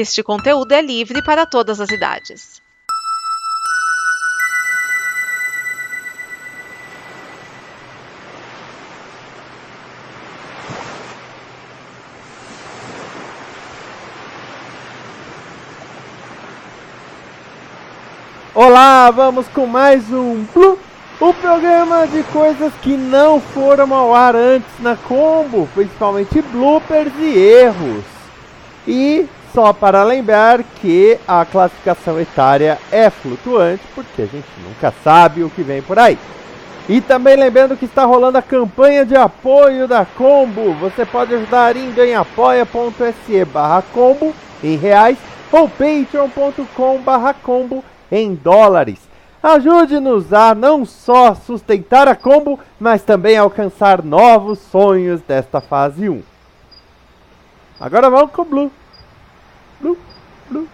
Este conteúdo é livre para todas as idades. Olá, vamos com mais um Blue, o programa de coisas que não foram ao ar antes na Combo, principalmente bloopers e erros. E só para lembrar que a classificação etária é flutuante, porque a gente nunca sabe o que vem por aí. E também lembrando que está rolando a campanha de apoio da Combo. Você pode ajudar indo em apoia.se barra combo em reais ou patreon.com barra combo em dólares. Ajude-nos a não só sustentar a combo, mas também alcançar novos sonhos desta fase 1. Agora vamos com o Blue. Blue, Blue.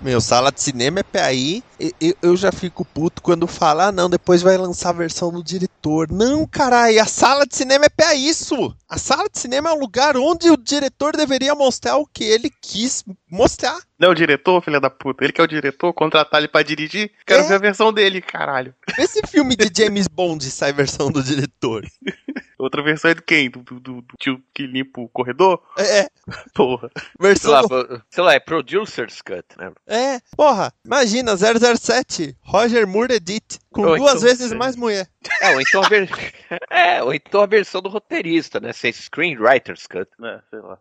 Meu, sala de cinema é PAI. Eu, eu já fico puto quando fala, ah, não, depois vai lançar a versão do diretor. Não, caralho, a sala de cinema é pra isso. A sala de cinema é o lugar onde o diretor deveria mostrar o que ele quis mostrar. Não é o diretor, filha da puta. Ele que é o diretor, contratar ele pra dirigir. Quero É. ver a versão dele, caralho. Esse filme de James Bond sai versão do diretor. Outra versão é do quem? Do, do, do- tio que limpa o corredor? É, Porra. Sei versão. lá, do- sei lá, é Producer's Cut, né? É, porra, imagina, 007, Roger Moore Edit, com Ou duas então, vezes mais mulher. É, ou então a, ver... é, ou então a versão do roteirista, né? Sem Screenwriter's Cut. É, sei lá.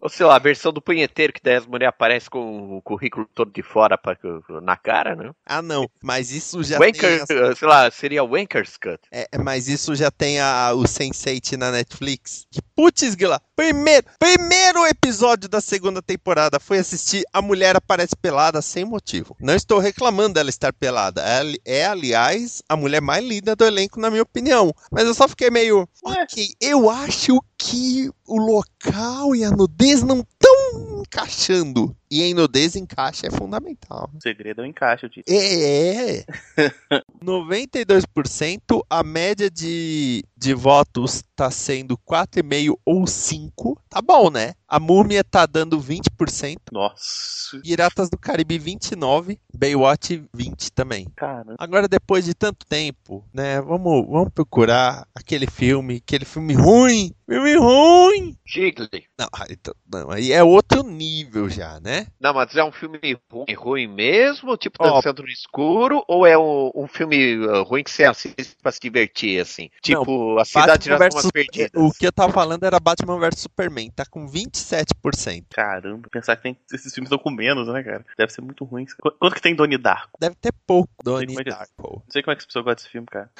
Ou sei lá, a versão do punheteiro que daí as mulheres aparecem com o currículo todo de fora pra... na cara, né? Ah, não, mas isso já Wanker, tem. as- sei lá, seria Wanker's Cut. É, mas isso já tem a, o Sense8 na Netflix. Que putz, Guila, primeiro, primeiro episódio da segunda temporada foi assistir A Mulher Aparece Pelada sem motivo. Não estou reclamando dela estar pelada. Ela é, aliás, a mulher mais linda do elenco, na minha opinião. Mas eu só fiquei meio. Ok, eu acho que o local e a nudez não estão encaixando. E em nudez encaixa é fundamental. O segredo é o encaixe, eu disse. É. 92%, a média de, de votos tá sendo 4,5 ou 5. Tá bom, né? A Múmia tá dando 20%, Nossa. Piratas do Caribe 29, Baywatch 20 também. Caramba. Agora depois de tanto tempo, né, vamos, vamos procurar aquele filme, aquele filme ruim, filme ruim. Jiggly. Não, ah, então, não, aí é outro nível já, né? Não, mas é um filme ruim, ruim mesmo? Tipo, Ó. dançando no escuro? Ou é um, um filme uh, ruim que você assiste pra se divertir, assim? Tipo, a cidade já versus- perdidas. O que eu tava falando era Batman vs Superman, tá com 27%. Caramba. Pensar que tem, esses filmes estão com menos, né, cara? Deve ser muito ruim. Qu- Quanto que tem Donnie Darko? Deve ter pouco, Donnie é que é. Darko. Não sei como é que as pessoas gostam desse filme, cara.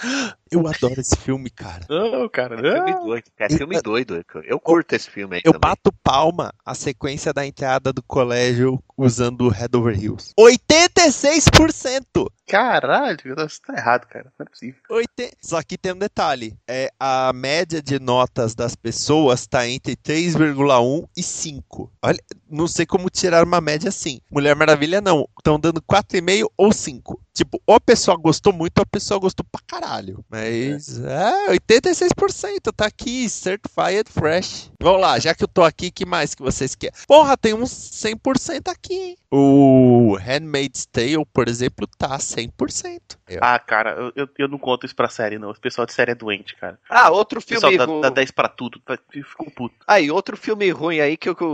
Eu adoro esse filme, cara. Não, cara. É filme não. doido, cara. É filme doido. Eu curto esse filme aí Eu também. bato palma a sequência da entrada do colégio usando o Head Over Heels. 86%! Caralho, isso tá errado, cara. Não é possível. Oite- Só que tem um detalhe: é, a média de notas das pessoas tá entre 3,1 e 5. Olha, não sei como tirar uma média assim. Mulher Maravilha não, estão dando 4,5 ou 5. Tipo, ou a pessoa gostou muito ou a pessoa gostou pra caralho. Mas é, 86% tá aqui, certified fresh. Vamos lá, já que eu tô aqui, que mais que vocês querem? Porra, tem uns 100% aqui. hein? O Handmaid's Tale, por exemplo, tá 100%. Eu- Ah, cara, eu, eu, eu não conto isso pra série, não. O pessoal de série é doente, cara. Ah, outro O pessoal filme dá, ruim. dá 10 pra tudo. tá- Ficou puto. Aí, outro filme ruim aí que, que,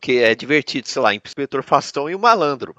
que é divertido, sei lá, Inspetor Fastão e o Malandro.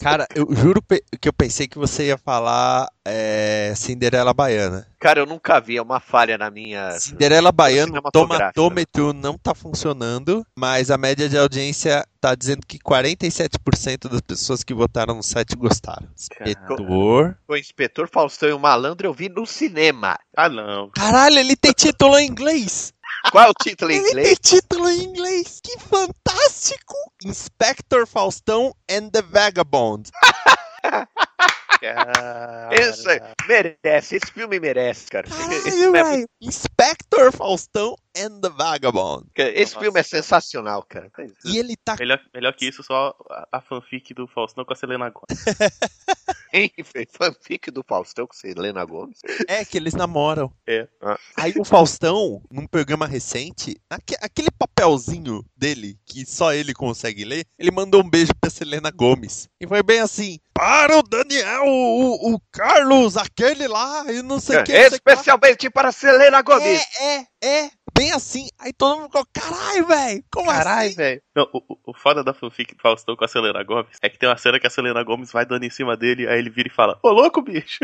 Cara, eu juro que eu pensei que você ia falar é, Cinderela Baiana. Cara, eu nunca vi, é uma falha na minha. Cinderela Baiana, o tomatômetro não tá funcionando, mas a média de audiência tá dizendo que 47% das pessoas que votaram no site gostaram. Inspetor. O Inspetor Faustão e o Malandro eu vi no cinema. Ah, não. Caralho, ele tem título em inglês! Qual é o título em Ele inglês? tem título em inglês! Que fantástico! Inspector Faustão and the Vagabond. Esse merece, esse filme merece, cara. Esse, Caralho, filme é! Inspector Faustão and the Vagabond. esse filme é sensacional, cara. E ele tá Melhor, melhor que isso, só a, a fanfic do Faustão com a Selena Gomez. Tem fanfic do Faustão com Selena Gomes? É que eles namoram. É. Ah. Aí o Faustão, num programa recente, aque- aquele papelzinho dele, que só ele consegue ler, ele mandou um beijo pra Selena Gomes. E foi bem assim: Para o Daniel, o, o Carlos, aquele lá, e não sei o que. o que lá." Especialmente para Selena Gomes. É, é, é. Bem assim. Aí todo mundo ficou: Caralho, velho. Como Caralho, assim? velho. O, o- foda da fanfic do Faustão com a Selena Gomes é que tem uma cena que a Selena Gomes vai dando em cima dele, aí ele vira e fala: Ô louco, bicho!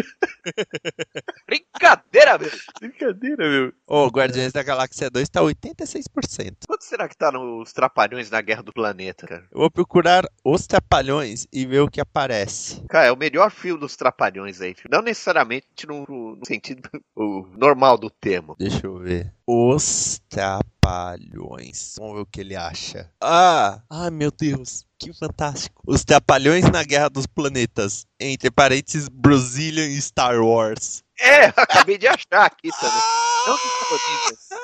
Brincadeira, meu. Brincadeira, meu. Ô, Guardiões da Galáxia 2 tá 86%. Quanto será que tá nos Trapalhões na Guerra do Planeta, cara? Eu vou procurar os Trapalhões e ver o que aparece. Cara, é o melhor filme dos Trapalhões aí. Não necessariamente no, no sentido o normal do termo. Deixa eu ver. Os Trapalhões. Vamos ver o que ele acha. Ah! Ai, meu Deus. Que fantástico. Os Trapalhões na Guerra dos Planetas. Entre parênteses, Brazilian e Star Wars. É, acabei de achar aqui também. Não.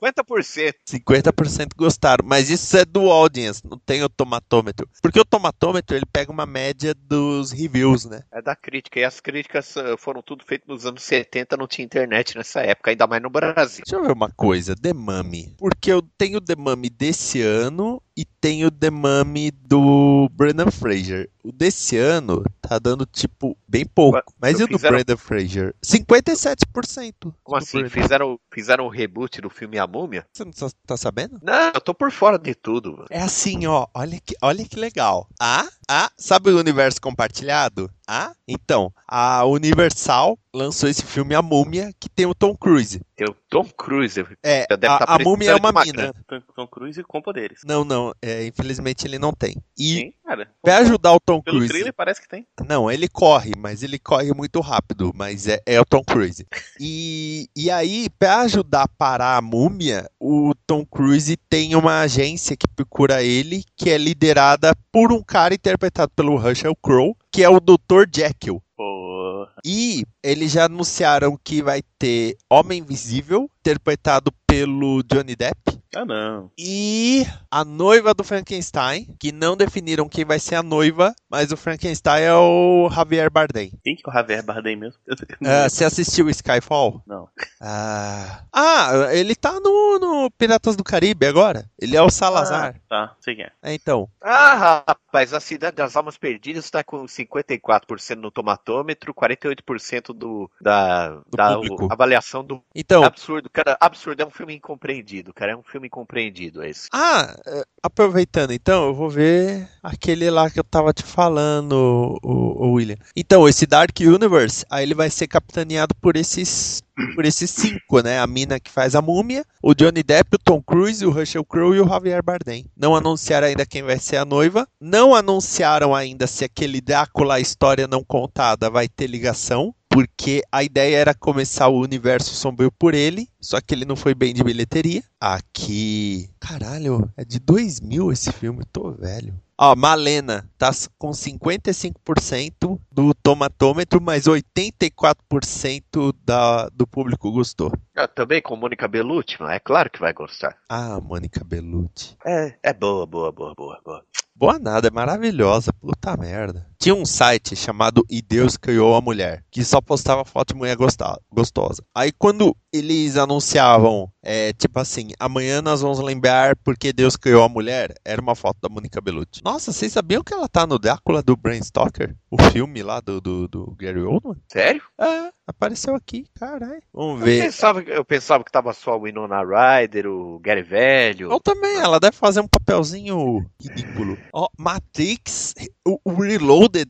50%. 50% gostaram, mas isso é do audience, não tem o tomatômetro. Porque o tomatômetro ele pega uma média dos reviews, né? É da crítica. E as críticas eh, foram tudo feitas nos anos 70, não tinha internet nessa época, ainda mais no Brasil. Deixa eu ver uma coisa, The Mummy. Porque eu tenho The Mummy desse ano e tenho The Mummy do Brendan Fraser. O desse ano tá dando, tipo, bem pouco. Mas e o do fizeram- Brendan Fraser? 57%. Como assim? Brendan. Fizeram, fizeram um reboot do filme A Múmia? Você não tá- tá sabendo? Não, eu tô por fora de tudo. mano. É assim, ó, olha que, olha que legal. Ah, ah, sabe o universo compartilhado? Ah, então, a Universal lançou esse filme A Múmia, que tem o Tom Cruise. Tem o Tom Cruise. É, a, tá a Múmia é uma uma mina. grana. Tom, Cruise com poderes. Não, não, é, infelizmente ele não tem. E Sim, cara. pra ajudar o Tom Pelo Cruise... trailer parece que tem. Não, ele corre, mas ele corre muito rápido, mas é, é o Tom Cruise. E, e aí, pra ajudar a parar a múmia, o Tom Cruise tem uma agência que procura ele, que é liderada por um cara interpretado pelo Russell Crowe, que é o Dr. Jekyll. E eles já anunciaram que vai ter Homem Invisível, interpretado pelo Johnny Depp. Ah, não. E a noiva do Frankenstein, que não definiram quem vai ser a noiva, mas o Frankenstein é o Javier Bardem. Quem que é o Javier Bardem mesmo? Ah, você assistiu Skyfall? Não. Ah, ah ele tá no, no Piratas do Caribe agora. Ele é o Salazar. Ah, tá, sei quem é. É, então. Ah, rapaz, a Cidade das Almas Perdidas está com 54% no tomatômetro, 48% do, da, Do da o- avaliação do Então. absurdo. Cara, absurdo é um filme incompreendido, cara. É um filme incompreendido esse. Ah, é, aproveitando então, eu vou ver aquele lá que eu tava te falando, o, o William. Então, esse Dark Universe, aí ele vai ser capitaneado por esses por esses cinco, né? A mina que faz a múmia, o Johnny Depp, o Tom Cruise, o Russell Crowe e o Javier Bardem. Não anunciaram ainda quem vai ser a noiva. Não anunciaram ainda se aquele Drácula, a história não contada, vai ter ligação. Porque a ideia era começar o universo sombrio por ele, só que ele não foi bem de bilheteria. Aqui. Caralho, é de 2000 esse filme, tô velho. Ó, Malena tá com 55% do tomatômetro, mas 84% da, do público gostou. Ah, também com Mônica Bellucci, é claro que vai gostar. Ah, Mônica Bellucci. É, é boa, boa, boa, boa, boa. Boa nada, é maravilhosa, puta merda. Tinha um site chamado E Deus Criou a Mulher, que só postava foto de mulher gostosa. Aí quando eles anunciavam, é, tipo assim, amanhã nós vamos lembrar porque Deus criou a mulher, era uma foto da Mônica Bellucci. Nossa, vocês sabiam que ela tá no Drácula do Bram Stoker? O filme lá do, do, do Gary Oldman? Sério? É, apareceu aqui, caralho. Vamos Eu ver. pensava, eu pensava que tava só o Winona Ryder, o Gary Velho. Ou também, ela deve fazer um papelzinho ridículo. Ó, Matrix, o, o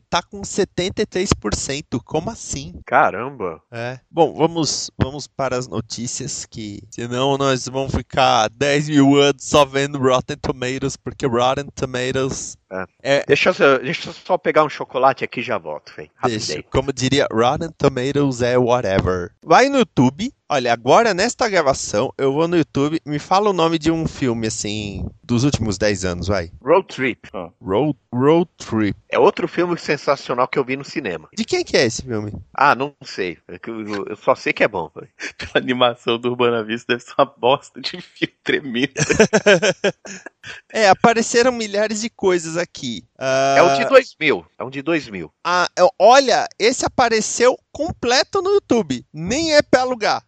Tá com 73%. Como assim? Caramba. É. Bom, vamos, vamos para as notícias que senão nós vamos ficar 10 mil anos só vendo Rotten Tomatoes, porque Rotten Tomatoes Deixa eu, deixa eu só pegar um chocolate aqui e já volto, velho. como diria, Rotten Tomatoes é whatever. Vai no YouTube, olha, agora nesta gravação eu vou no YouTube, me fala o nome de um filme assim, dos últimos 10 anos, vai. Road Trip. Road, Road Trip. É outro filme sensacional que eu vi no cinema. De quem que é esse filme? Ah, não sei. É Eu, eu só sei que é bom. A animação do Urbana Vista deve ser uma bosta de filme tremendo. É, apareceram milhares de coisas aqui. Ah, É um de 2000. É um de 2000. ah, é- olha, esse apareceu completo no YouTube. Nem é pra alugar.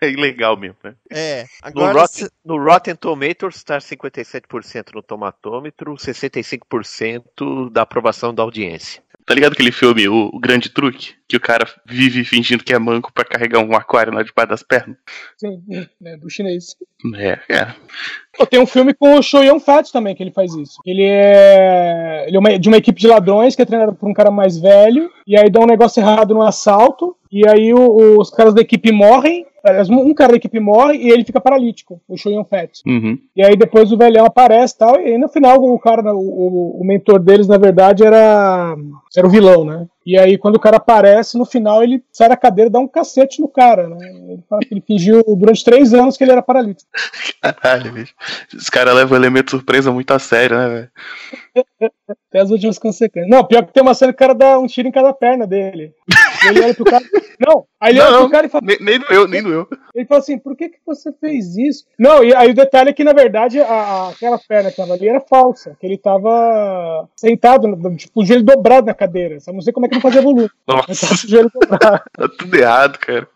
É ilegal mesmo, né? É. No Agora. Rotten, no Rotten Tomatoes está 57% no tomatômetro, 65% da aprovação da audiência. Tá ligado aquele filme, o, o Grande Truque? Que o cara vive fingindo que é manco pra carregar um aquário lá debaixo das pernas? Sim, né, do chinês. É, é. Tem um filme com o Show Yun Fat também que ele faz isso. Ele é, ele é uma- de uma equipe de ladrões que é treinado por um cara mais velho, e aí dá um negócio errado no assalto, e aí o- os caras da equipe morrem, aliás, um cara da equipe morre e ele fica paralítico, o Show Yun Fat. Uhum. E aí depois o velhão aparece e tal, e aí no final o cara, o, o, mentor deles, na verdade, era, era o vilão, né? E aí quando o cara aparece, no final ele sai da cadeira e dá um cacete no cara, né? Ele fala que ele fingiu durante três anos que ele era paralítico. Caralho, bicho. Os caras levam o elemento surpresa muito a sério, né, velho? Até as últimas consequências. Não, pior que tem uma cena que o cara dá um tiro em cada perna dele. Ele olha pro cara. Não, aí ele olha Não, pro cara e fala, Nem, nem doeu, nem doeu. Ele fala assim, por que, que você fez isso? Não, e aí o detalhe é que, na verdade, a, a- aquela perna que tava ali era falsa, que ele tava sentado, no- tipo, o joelho dobrado na cadeira. Só não sei como é que não fazia volume. Nossa, o joelho dobrado. tá tudo errado, cara.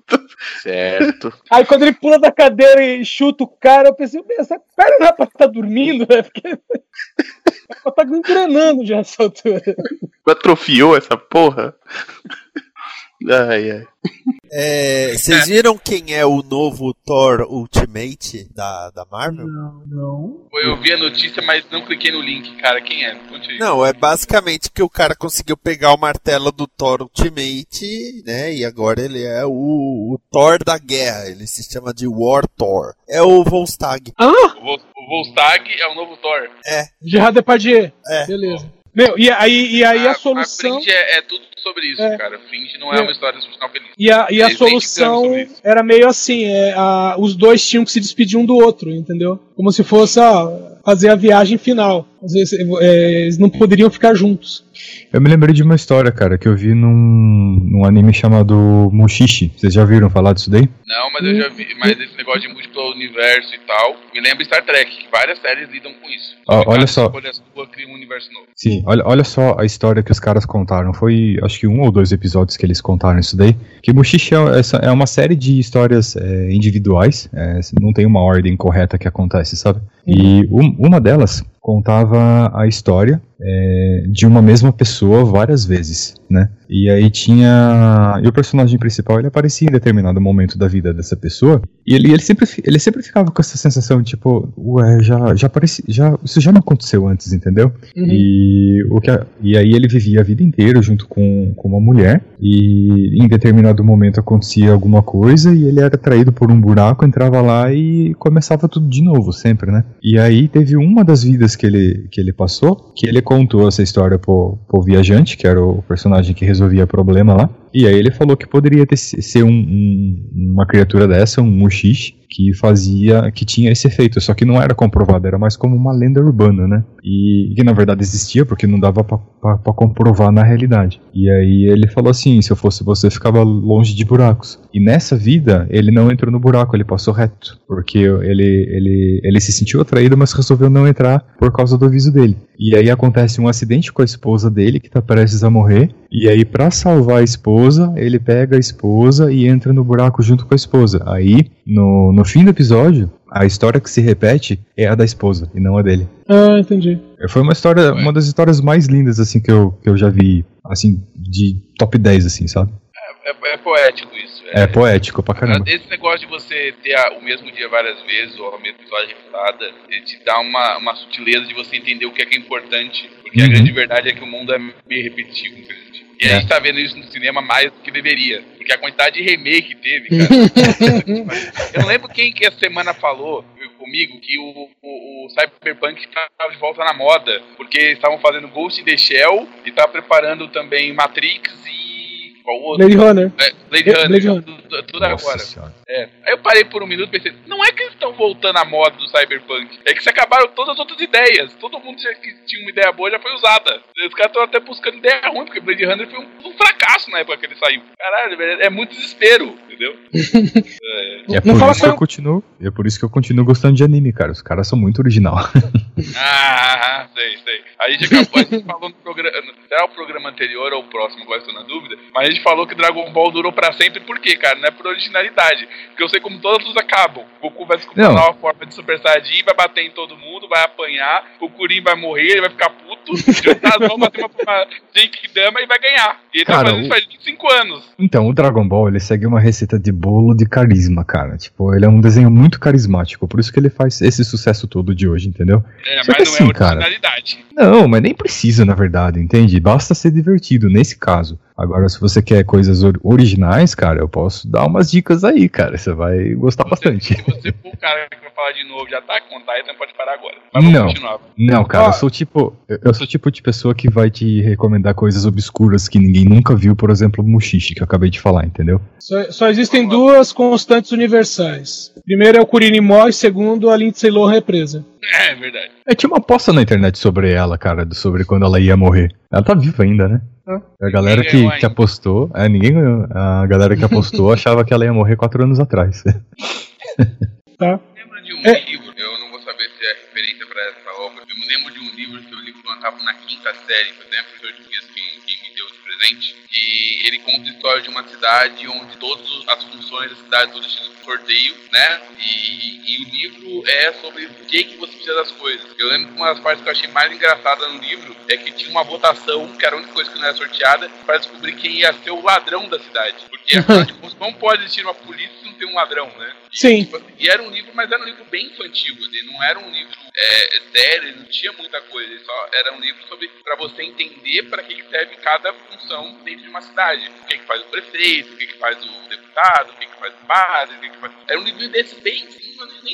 Certo. Aí quando ele pula da cadeira e chuta o cara, eu pensei, "Meu, essa perna não é pra estar dormindo, né? Porque pra estar engrenando já nessa altura. Atrofiou essa porra. Ai, ai. É, vocês viram quem é o novo Thor Ultimate da, da Marvel? Não, não. Eu vi a notícia, mas não cliquei no link, cara. Quem é? Conte aí. Não, é basicamente que o cara conseguiu pegar o martelo do Thor Ultimate, né? E agora ele é o, o Thor da guerra. Ele se chama de War Thor. É o Volstagg. Ah! O, Vol o Volstagg é o novo Thor. Gerard Depardieu. É. Beleza. Meu, e aí, e aí a, solução. Fringe é, é tudo sobre isso, É. cara. Fringe não é É. uma história de final feliz. E a, e a solução era meio assim: é, a- os dois tinham que se despedir um do outro, entendeu? Como se fosse fazer a viagem final. Às vezes, é, eles não poderiam ficar juntos. Eu me lembrei de uma história, cara, que eu vi num, num anime chamado Mushishi. Vocês já ouviram falar disso daí? Não, mas eu já vi. Mas esse negócio de múltiplo universo e tal, me lembra Star Trek, que várias séries lidam com isso. Ó, olha só. sua cria um universo novo. Sim, olha, olha só a história que os caras contaram. Foi, acho que um ou dois episódios que eles contaram isso daí. Que Mushishi é, essa- é uma série de histórias é, individuais. é, não tem uma ordem correta que acontece, sabe? E um- uma delas contava a história é, de uma mesma pessoa várias vezes, né? E aí tinha. E o personagem principal ele aparecia em determinado momento da vida dessa pessoa. E ele, ele, sempre, ele sempre ficava com essa sensação, tipo, ué, já, já apareci. Já, isso já não aconteceu antes, entendeu? E, o que a- e aí ele vivia a vida inteira junto com, com uma mulher. E em determinado momento acontecia alguma coisa e ele era atraído por um buraco, entrava lá e começava tudo de novo, sempre, né? E aí teve uma das vidas que ele, que ele passou, que ele contou essa história pro, pro viajante, que era o personagem que resolvia problema lá. E aí ele falou que poderia ter, ser um- um- uma criatura dessa, um Mushishi, que fazia, que tinha esse efeito, só que não era comprovado, era mais como uma lenda urbana, né? E que na verdade existia, porque não dava pra comprovar na realidade. E aí ele falou assim, se eu fosse você, ficava longe de buracos. E nessa vida, ele não entrou no buraco, ele passou reto, porque ele, ele, ele se sentiu atraído, mas resolveu não entrar por causa do aviso dele. E aí acontece um acidente com a esposa dele, que tá prestes a morrer, e aí pra salvar a esposa, ele pega a esposa e entra no buraco junto com a esposa. Aí, no, no fim do episódio, a história que se repete é a da esposa, e não a dele. Ah, entendi. Foi uma história, uma das histórias mais lindas, assim, que eu, que eu já vi, assim, de top 10, assim, sabe? É, é poético isso. É poético pra caramba. Esse negócio de você ter a- o mesmo dia várias vezes, ou a mesma história refutada, ele te dá uma, uma sutileza de você entender o que é, que é importante. Porque a Uhum. grande verdade é que o mundo é meio repetitivo, infelizmente. E a É. gente tá vendo isso no cinema mais do que deveria. Porque a quantidade de remake que teve, cara. Eu lembro quem que essa semana falou comigo que o, o, o Cyberpunk estava de volta na moda. Porque estavam fazendo Ghost in the Shell e tava preparando também Matrix e. Qual outro? Blade Runner. É, Blade Runner. Blade Runner. Tudo, tudo Nossa agora. senhora. É. Aí eu parei por um minuto e pensei, não é que eles estão voltando à moda do Cyberpunk, é que se acabaram todas as outras ideias. Todo mundo que tinha uma ideia boa já foi usada. Os caras estão até buscando ideia ruim, porque Blade Runner foi um, um fracasso na época que ele saiu. Caralho, velho, é muito desespero, entendeu? É Não por fala isso que eu com- continuo. É por isso que eu continuo gostando de anime, cara. Os caras são muito original. Ah, sei, sei. A gente acabou, a gente falou no programa. Será o programa anterior ou o próximo, agora estou na dúvida. Mas a gente falou que Dragon Ball durou pra sempre, por quê, cara? Não é por originalidade. Porque eu sei como todos os acabam. O Goku vai descobrir Não. uma nova forma de Super Saiyajin, vai bater em todo mundo, vai apanhar, o Kurin vai morrer, ele vai ficar puto, mãos, bater uma, uma Genkidama e vai ganhar. E ele Cara, tá fazendo o- isso faz 25 anos. Então, o Dragon Ball, ele segue uma receita de bolo de carisma, cara. Tipo, ele é um desenho muito carismático. Por isso que ele faz esse sucesso todo de hoje, entendeu? É, Só mas que não assim, é cara, originalidade. Não, mas nem precisa, na verdade, entende? Basta ser divertido nesse caso. Agora, se você quer coisas or- originais, cara, eu posso dar umas dicas aí, cara. Você vai gostar bastante. Se você for o cara que vai falar de novo, já tá com vontade, então pode parar agora. Mas vamos Não. continuar. Não, cara, Ó. eu sou tipo. Eu sou o tipo de pessoa que vai te recomendar coisas obscuras que ninguém nunca viu, por exemplo, Mushishi, que eu acabei de falar, entendeu? Só, só existem duas constantes universais. Primeiro é o Kuririn morre, segundo a Lindsay Lohan é presa. É verdade. É, tinha uma aposta na internet sobre ela, cara, sobre quando ela ia morrer. Ela tá viva ainda, né? A galera que, que apostou, é, ninguém ganhou. A galera que apostou achava que ela ia morrer quatro anos atrás. Tá? lembro de um É. livro, eu não vou saber se é referência para essa obra. Eu me lembro de um livro que eu li quando eu estava na quinta série, por exemplo, foi português quem, quem me deu de presente. E ele conta a história de uma cidade onde todas as funções da cidade são decididas por sorteio, né? E, e o livro é sobre o que, que você precisa das coisas. Eu lembro que uma das partes que eu achei mais engraçada no livro é que tinha uma votação, que era a única coisa que não era sorteada, para descobrir quem ia ser o ladrão da cidade. Porque afinal de contas, não pode existir uma polícia tem um ladrão, né? E, Sim. tipo, e era um livro, mas era um livro bem infantil. Ele não era um livro é, sério, ele não tinha muita coisa. Ele só era um livro sobre para você entender para que, que serve cada função dentro de uma cidade. O que, que faz o prefeito, o que, que faz o deputado, o que, que faz o padre, o que, que faz. Era um livro desse bem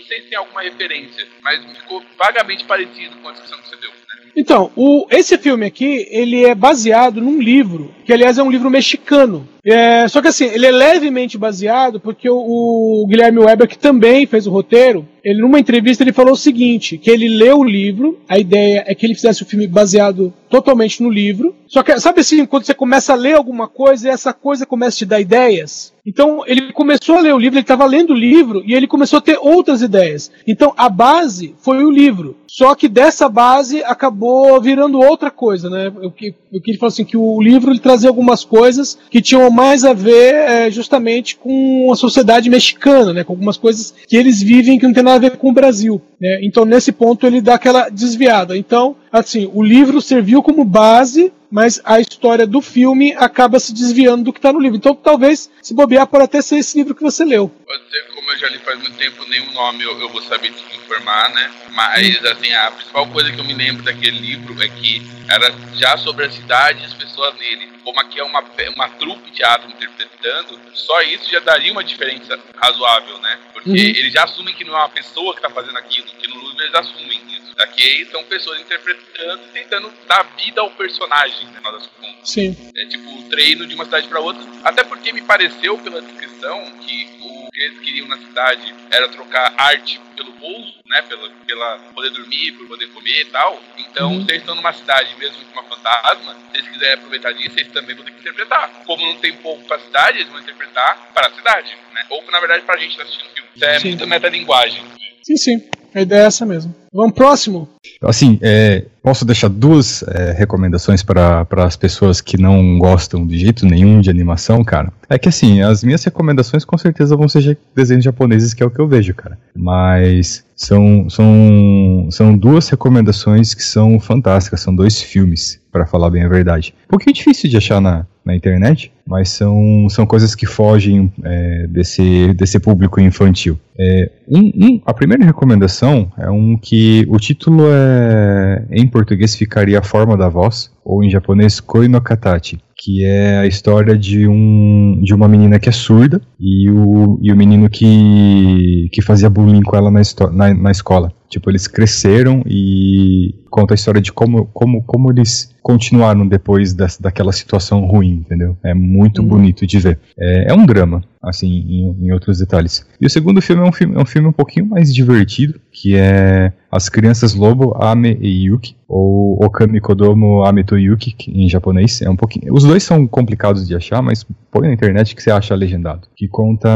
sei se tem alguma referência, mas ficou vagamente parecido com a descrição que você deu. Né? Então, o, esse filme aqui, ele é baseado num livro, que aliás é um livro mexicano. É, só que assim, ele é levemente baseado porque o, o Guilherme Weber, que também fez o roteiro, ele numa entrevista ele falou o seguinte, que ele leu o livro, a ideia é que ele fizesse o filme baseado totalmente no livro. Só que, sabe assim, quando você começa a ler alguma coisa e essa coisa começa a te dar ideias? Então, ele começou a ler o livro, ele estava lendo o livro e ele começou a ter outras ideias. Então, a base foi o livro. Só que dessa base acabou virando outra coisa, né? O que, ele falou assim, que o livro ele trazia algumas coisas que tinham mais a ver é, justamente com a sociedade mexicana, né? Com algumas coisas que eles vivem que não tem nada a ver com o Brasil. Né? Então, nesse ponto, ele dá aquela desviada. Então, assim, o livro serviu como base mas a história do filme acaba se desviando do que está no livro. Então, talvez, se bobear, pode até ser esse livro que você leu. Pode como eu já li faz muito tempo, nenhum nome eu, eu vou saber te informar, né? Mas, assim, a principal coisa que eu me lembro daquele livro é que era já sobre a cidade e as pessoas nele. Como aqui é uma, uma trupe de teatro interpretando, só isso já daria uma diferença razoável, né? Porque Uhum. eles já assumem que não é uma pessoa que está fazendo aquilo, que no livro eles assumem isso. Aqui são pessoas interpretando e tentando dar vida ao personagem, das contas. Sim. É tipo o treino de uma cidade para outra. Até porque me pareceu pela descrição que o que eles queriam na cidade era trocar arte pelo bolso, né? Pela, pela poder dormir, por poder comer e tal. Então, Uhum. se eles estão numa cidade mesmo com uma fantasma, se eles quiserem aproveitar disso, eles também vão ter que interpretar. Como não tem povo pra cidade, eles vão interpretar para a cidade, né? Ou na verdade pra gente que tá assistindo o filme. Isso é Sim. muita metalinguagem. Sim, sim. A ideia é essa mesmo. Vamos próximo? Assim, é, posso deixar duas é, recomendações para as pessoas que não gostam de jeito nenhum de animação, cara. É que assim, as minhas recomendações com certeza vão ser desenhos japoneses, que é o que eu vejo, cara. Mas são, são, são duas recomendações que são fantásticas, são dois filmes, para falar bem a verdade. Um pouquinho difícil de achar na, na internet, mas são, são coisas que fogem é, desse, desse público infantil. É, um, um- a primeira recomendação é um que o título é em português ficaria a forma da voz ou em japonês koi no katachi, que é a história de um de uma menina que é surda e o, e o menino que, que fazia bullying com ela na, na, na escola. Tipo, eles cresceram e conta a história de como, como, como eles continuaram depois dessa, daquela situação ruim, entendeu? É muito Uhum. bonito de ver. É, é um drama, assim, em, em outros detalhes. E o segundo filme é um filme, é um filme um pouquinho mais divertido, que é As Crianças Lobo, Ame e Yuki, ou Okami Kodomo Ame to Yuki, em japonês. É um pouquinho, os dois são complicados de achar, mas põe na internet que você acha legendado. Que conta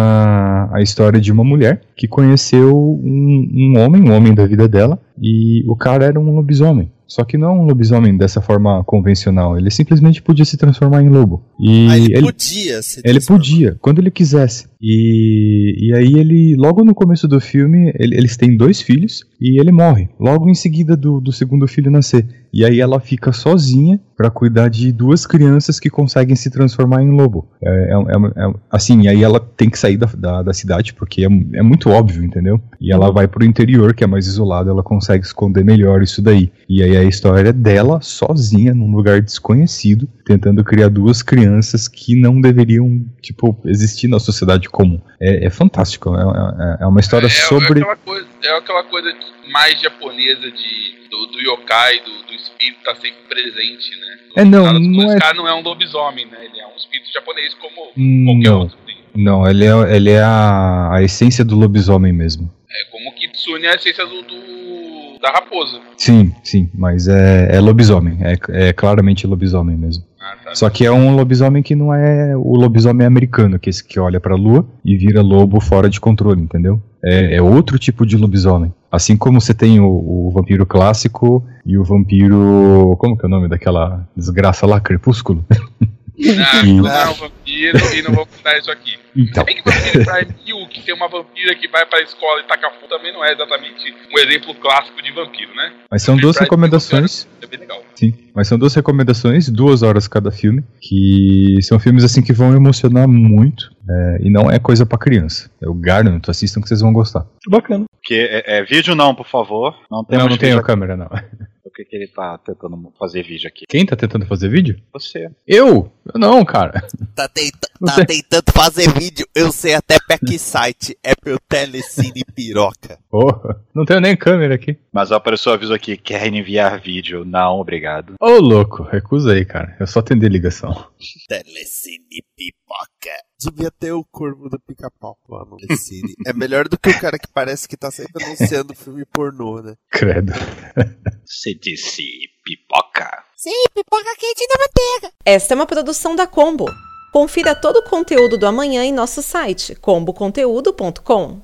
a história de uma mulher que conheceu um, um homem, um homem da vida dela, e o cara era um lobisomem. Só que não é um lobisomem dessa forma convencional. Ele simplesmente podia se transformar em lobo. E Ah, ele, ele, podia se ele podia, quando ele quisesse. E, e aí ele, logo no começo do filme, ele- eles têm dois filhos e ele morre. Logo em seguida do, do segundo filho nascer. E aí ela fica sozinha pra cuidar de duas crianças que conseguem se transformar em lobo. É, é- é- é- assim, e aí ela tem que sair da, da, da cidade porque é, é muito óbvio, entendeu? E ela vai pro interior, que é mais isolado, ela consegue esconder melhor isso daí. E aí a história dela sozinha num lugar desconhecido, tentando criar duas crianças que não deveriam, tipo, existir na sociedade comum. É, é fantástico. É, é- é uma história é, sobre. é aquela coisa, é aquela coisa mais japonesa de, do, do yokai, do, do espírito tá sempre presente, né? É, não, não é- cara não é um lobisomem, né? Ele é um espírito japonês como qualquer Não, outro. não, ele é, ele é a, a essência do lobisomem mesmo. É como o Kitsune é a essência do, do- da raposa. Sim, sim, mas é, é lobisomem, é, é claramente lobisomem mesmo. Ah, tá. Só que é um lobisomem que não é o lobisomem americano, que é esse que olha pra lua e vira lobo fora de controle, entendeu? É, é outro tipo de lobisomem. Assim como você tem o, o vampiro clássico e o vampiro. Como que é o nome daquela desgraça lá? Crepúsculo? Não, E- não vampiro e não vou contar isso aqui. Então. Se bem que Vampiro Prime Hill, que tem uma vampira que vai pra escola e taca fogo, também não é exatamente um exemplo clássico de vampiro, né? Mas são duas Prime recomendações. É bem legal. Sim, mas são duas recomendações, duas horas cada filme, que são filmes assim que vão emocionar muito é, e não é coisa pra criança. Eu garanto, assistam que vocês vão gostar. Bacana. Porque é, é, vídeo não, por favor. Não não, não tenho vídeo câmera, não. O que, que ele tá tentando fazer vídeo aqui? Quem tá tentando fazer vídeo? Você. Eu? Eu não, cara. Tá, tenta- tá tentando fazer vídeo, eu sei até pra que site. É pelo Telecine Piroca. Porra, não tenho nem câmera aqui. Mas apareceu o aviso aqui, quer enviar vídeo? Não, obrigado. Ô, louco, recusa aí, cara. Eu só atender ligação. Telecine Pipoca. Devia ter o corvo do pica-pau lá no. É melhor do que o cara que parece que tá sempre anunciando filme pornô, né? Credo. Você disse pipoca. Sim, pipoca quente na manteiga. Esta é uma produção da Combo. Confira todo o conteúdo do amanhã em nosso site comboconteúdo.com.